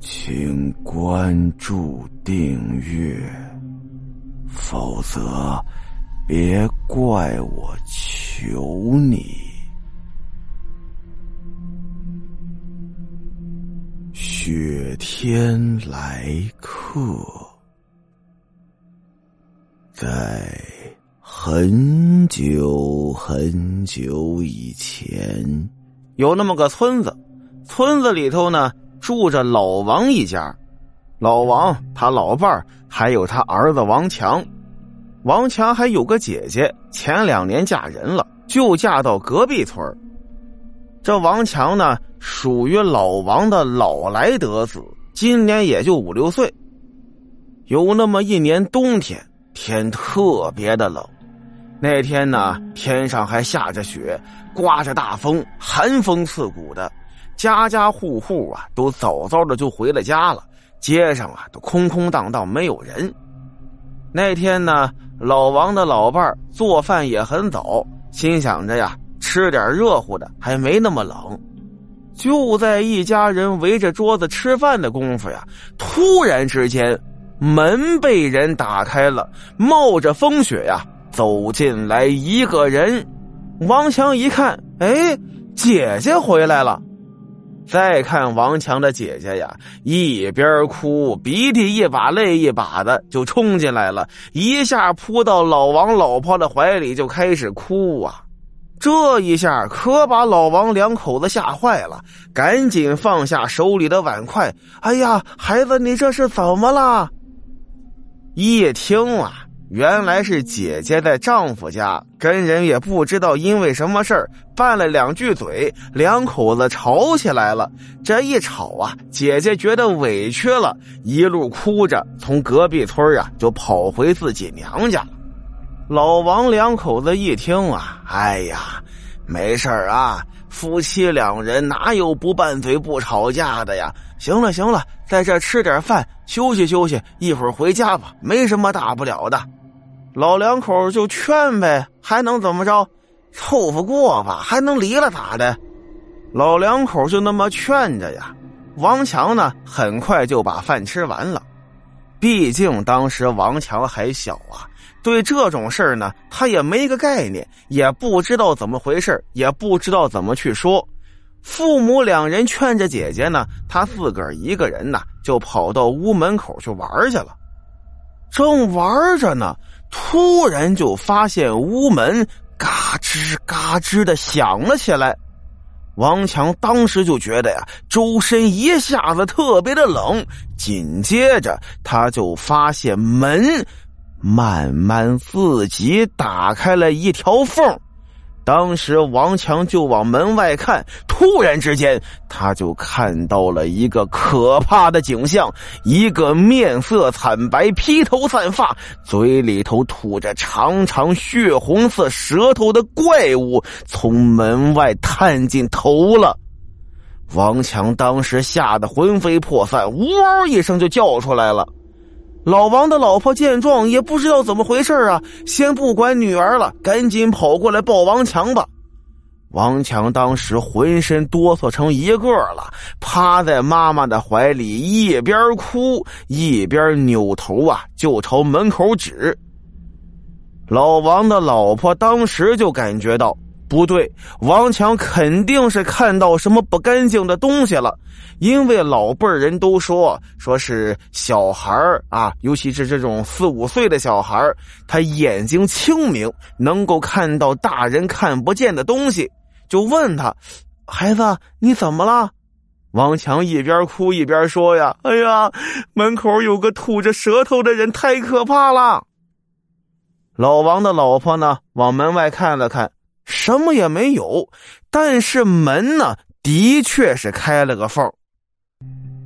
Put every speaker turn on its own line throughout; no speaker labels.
请关注订阅，否则别怪我求你。雪天来客，在很久很久以前，
有那么个村子，村子里头呢。住着老王一家，老王他老伴还有他儿子王强，王强还有个姐姐，前两年嫁人了，就嫁到隔壁村这王强呢，属于老王的老来得子，今年也就五六岁。有那么一年冬天，天特别的冷，那天呢，天上还下着雪，刮着大风，寒风刺骨的。家家户户啊，都早早的就回了家了，街上啊都空空荡荡，没有人。那天呢，老王的老伴做饭也很早，心想着呀，吃点热乎的，还没那么冷。就在一家人围着桌子吃饭的功夫呀，突然之间，门被人打开了，冒着风雪呀，走进来一个人。王强一看，哎，姐姐回来了。再看王强的姐姐呀，一边哭，鼻涕一把泪一把的就冲进来了，一下扑到老王老婆的怀里就开始哭啊！这一下可把老王两口子吓坏了，赶紧放下手里的碗筷。哎呀，孩子，你这是怎么了？一听啊。原来是姐姐在丈夫家跟人也不知道因为什么事儿拌了两句嘴，两口子吵起来了。这一吵啊，姐姐觉得委屈了，一路哭着从隔壁村啊就跑回自己娘家了。老王两口子一听啊，哎呀，没事啊，夫妻两人哪有不拌嘴不吵架的呀？行了行了，在这吃点饭，休息休息，一会儿回家吧，没什么大不了的。老两口就劝呗，还能怎么着？凑合过吧，还能离了咋的？老两口就那么劝着呀。王强呢，很快就把饭吃完了。毕竟当时王强还小啊，对这种事儿呢，他也没个概念，也不知道怎么回事也不知道怎么去说。父母两人劝着姐姐呢，他自个儿一个人呢，就跑到屋门口去玩去了。正玩着呢。突然就发现屋门嘎吱嘎吱的响了起来，王强当时就觉得呀，周身一下子特别的冷。紧接着他就发现门慢慢自己打开了一条缝。当时王强就往门外看，突然之间，他就看到了一个可怕的景象：一个面色惨白、披头散发、嘴里头吐着长长血红色舌头的怪物从门外探进头了。王强当时吓得魂飞魄散，呜嗷一声就叫出来了。老王的老婆见状，也不知道怎么回事啊，先不管女儿了，赶紧跑过来抱王强吧。王强当时浑身哆嗦成一个了，趴在妈妈的怀里，一边哭一边扭头啊，就朝门口指。老王的老婆当时就感觉到。不对，王强肯定是看到什么不干净的东西了，因为老辈人都说，说是小孩啊，尤其是这种四五岁的小孩他眼睛清明，能够看到大人看不见的东西。就问他，孩子你怎么了？王强一边哭一边说呀：“哎呀，门口有个吐着舌头的人，太可怕了。”老王的老婆呢，往门外看了看。什么也没有，但是门呢，的确是开了个缝。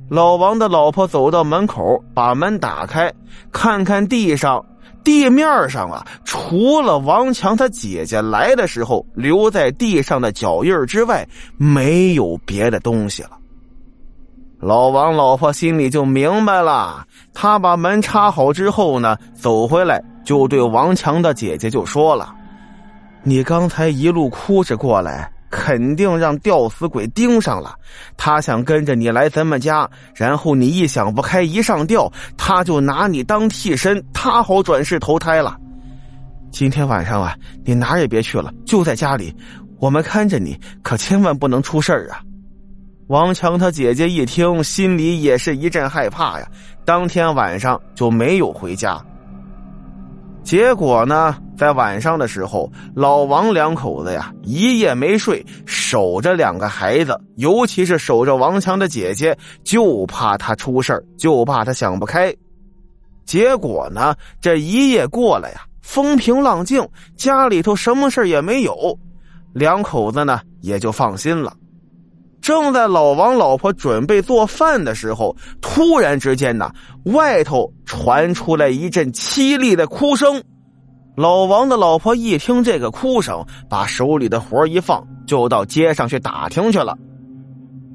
老王的老婆走到门口，把门打开，看看地上，地面上啊，除了王强他姐姐来的时候留在地上的脚印之外，没有别的东西了。老王老婆心里就明白了，他把门插好之后呢，走回来就对王强的姐姐就说了。你刚才一路哭着过来，肯定让吊死鬼盯上了。他想跟着你来咱们家，然后你一想不开，一上吊，他就拿你当替身，他好转世投胎了。今天晚上啊，你哪儿也别去了，就在家里，我们看着你，可千万不能出事儿啊！王强他姐姐一听，心里也是一阵害怕呀。当天晚上就没有回家。结果呢，在晚上的时候，老王两口子呀一夜没睡，守着两个孩子，尤其是守着王强的姐姐，就怕他出事就怕他想不开。结果呢，这一夜过了呀。风平浪静，家里头什么事也没有，两口子呢也就放心了。正在老王老婆准备做饭的时候，突然之间呢，外头传出来一阵凄厉的哭声。老王的老婆一听这个哭声，把手里的活一放，就到街上去打听去了。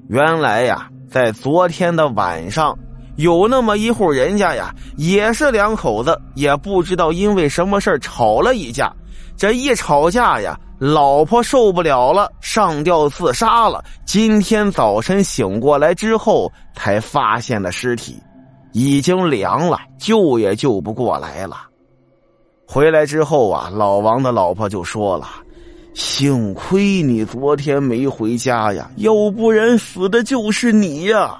原来呀，在昨天的晚上。有那么一户人家呀，也是两口子，也不知道因为什么事吵了一架。这一吵架呀，老婆受不了了，上吊自杀了。今天早晨醒过来之后，才发现了尸体，已经凉了，救也救不过来了。回来之后啊，老王的老婆就说了：“幸亏你昨天没回家呀，要不然死的就是你呀。”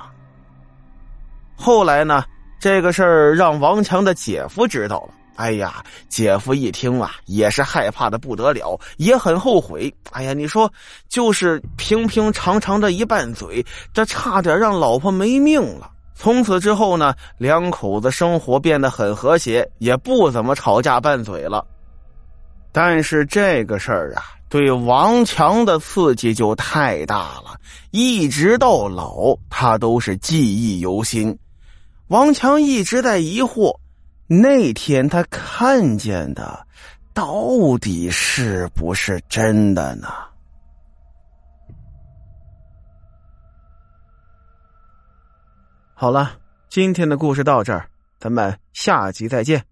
后来呢，这个事儿让王强的姐夫知道了。哎呀，姐夫一听啊，也是害怕的不得了，也很后悔。哎呀，你说，就是平平常常的一拌嘴，这差点让老婆没命了。从此之后呢，两口子生活变得很和谐，也不怎么吵架拌嘴了。但是这个事儿啊，对王强的刺激就太大了，一直到老，他都是记忆犹新。王强一直在疑惑，那天他看见的到底是不是真的呢？好了，今天的故事到这儿，咱们下集再见。